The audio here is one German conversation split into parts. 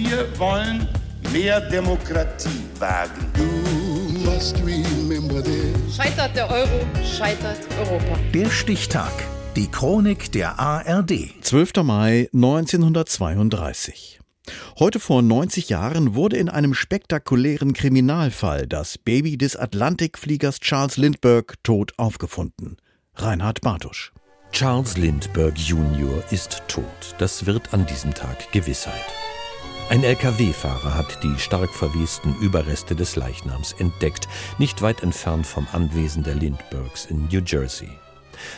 Wir wollen mehr Demokratie wagen. Scheitert der Euro, scheitert Europa. Der Stichtag. Die Chronik der ARD. 12. Mai 1932. Heute vor 90 Jahren wurde in einem spektakulären Kriminalfall das Baby des Atlantikfliegers Charles Lindbergh tot aufgefunden. Reinhard Bartusch. Charles Lindbergh Jr. ist tot. Das wird an diesem Tag Gewissheit. Ein Lkw-Fahrer hat die stark verwesten Überreste des Leichnams entdeckt, nicht weit entfernt vom Anwesen der Lindberghs in New Jersey.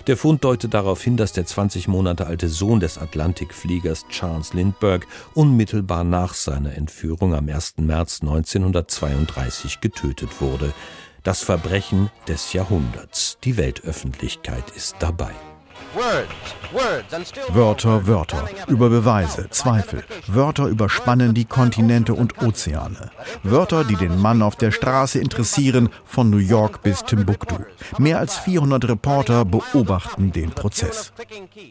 Der Fund deutet darauf hin, dass der 20 Monate alte Sohn des Atlantikfliegers Charles Lindbergh unmittelbar nach seiner Entführung am 1. März 1932 getötet wurde. Das Verbrechen des Jahrhunderts. Die Weltöffentlichkeit ist dabei. Wörter, Wörter, über Beweise, Zweifel. Wörter überspannen die Kontinente und Ozeane. Wörter, die den Mann auf der Straße interessieren, von New York bis Timbuktu. Mehr als 400 Reporter beobachten den Prozess.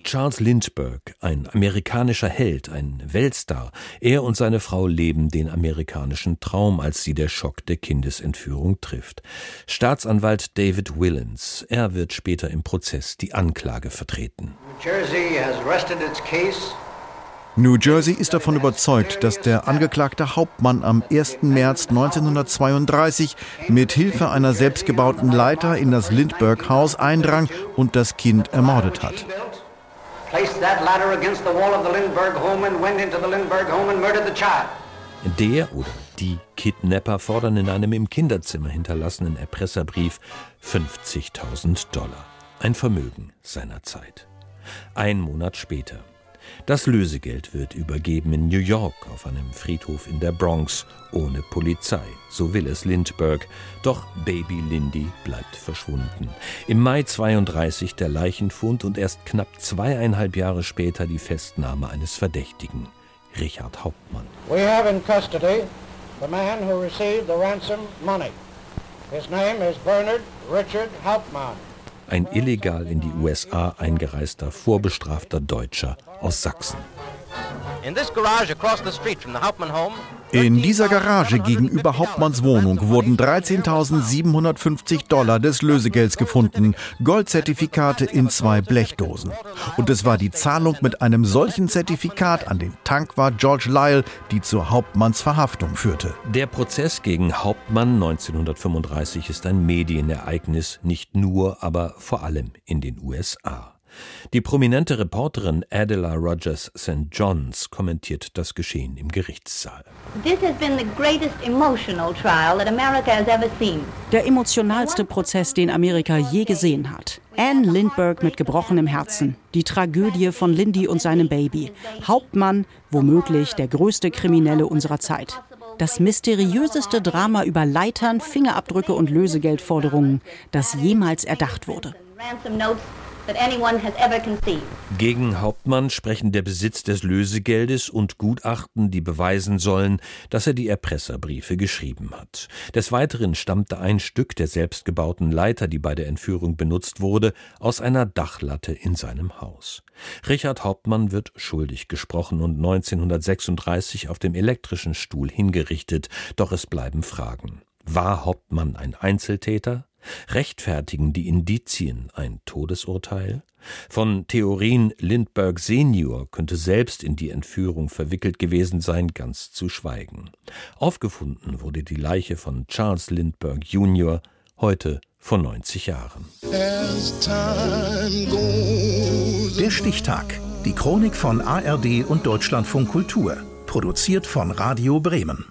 Charles Lindbergh, ein amerikanischer Held, ein Weltstar. Er und seine Frau leben den amerikanischen Traum, als sie der Schock der Kindesentführung trifft. Staatsanwalt David Willens, er wird später im Prozess die Anklage vertreten. New Jersey ist davon überzeugt, dass der angeklagte Hauptmann am 1. März 1932 mit Hilfe einer selbstgebauten Leiter in das Lindbergh-Haus eindrang und das Kind ermordet hat. Der oder die Kidnapper fordern in einem im Kinderzimmer hinterlassenen Erpresserbrief 50.000 Dollar. Ein Vermögen seiner Zeit. Ein Monat später. Das Lösegeld wird übergeben in New York auf einem Friedhof in der Bronx ohne Polizei. So will es Lindbergh. Doch Baby Lindy bleibt verschwunden. Im Mai 32 der Leichenfund und erst knapp zweieinhalb Jahre später die Festnahme eines Verdächtigen, Richard Hauptmann. We have in custody the man who received the ransom money. His name is Bernard Richard Hauptmann ein illegal in die USA eingereister vorbestrafter Deutscher aus Sachsen. In dieser Garage gegenüber Hauptmanns Wohnung wurden 13.750 Dollar des Lösegelds gefunden, Goldzertifikate in zwei Blechdosen. Und es war die Zahlung mit einem solchen Zertifikat an den Tankwart George Lyle, die zur Hauptmanns Verhaftung führte. Der Prozess gegen Hauptmann 1935 ist ein Medienereignis, nicht nur, aber vor allem in den USA. Die prominente Reporterin Adela Rogers St. Johns kommentiert das Geschehen im Gerichtssaal. Der emotionalste Prozess, den Amerika je gesehen hat. Anne Lindbergh mit gebrochenem Herzen. Die Tragödie von Lindy und seinem Baby. Hauptmann, womöglich der größte Kriminelle unserer Zeit. Das mysteriöseste Drama über Leitern, Fingerabdrücke und Lösegeldforderungen, das jemals erdacht wurde. Gegen Hauptmann sprechen der Besitz des Lösegeldes und Gutachten, die beweisen sollen, dass er die Erpresserbriefe geschrieben hat. Des Weiteren stammte ein Stück der selbstgebauten Leiter, die bei der Entführung benutzt wurde, aus einer Dachlatte in seinem Haus. Richard Hauptmann wird schuldig gesprochen und 1936 auf dem elektrischen Stuhl hingerichtet, doch es bleiben Fragen. War Hauptmann ein Einzeltäter? Rechtfertigen die Indizien ein Todesurteil? Von Theorien Lindbergh Senior könnte selbst in die Entführung verwickelt gewesen sein, ganz zu schweigen. Aufgefunden wurde die Leiche von Charles Lindbergh Jr. heute vor 90 Jahren. Der Stichtag. Die Chronik von ARD und Deutschlandfunk Kultur. Produziert von Radio Bremen.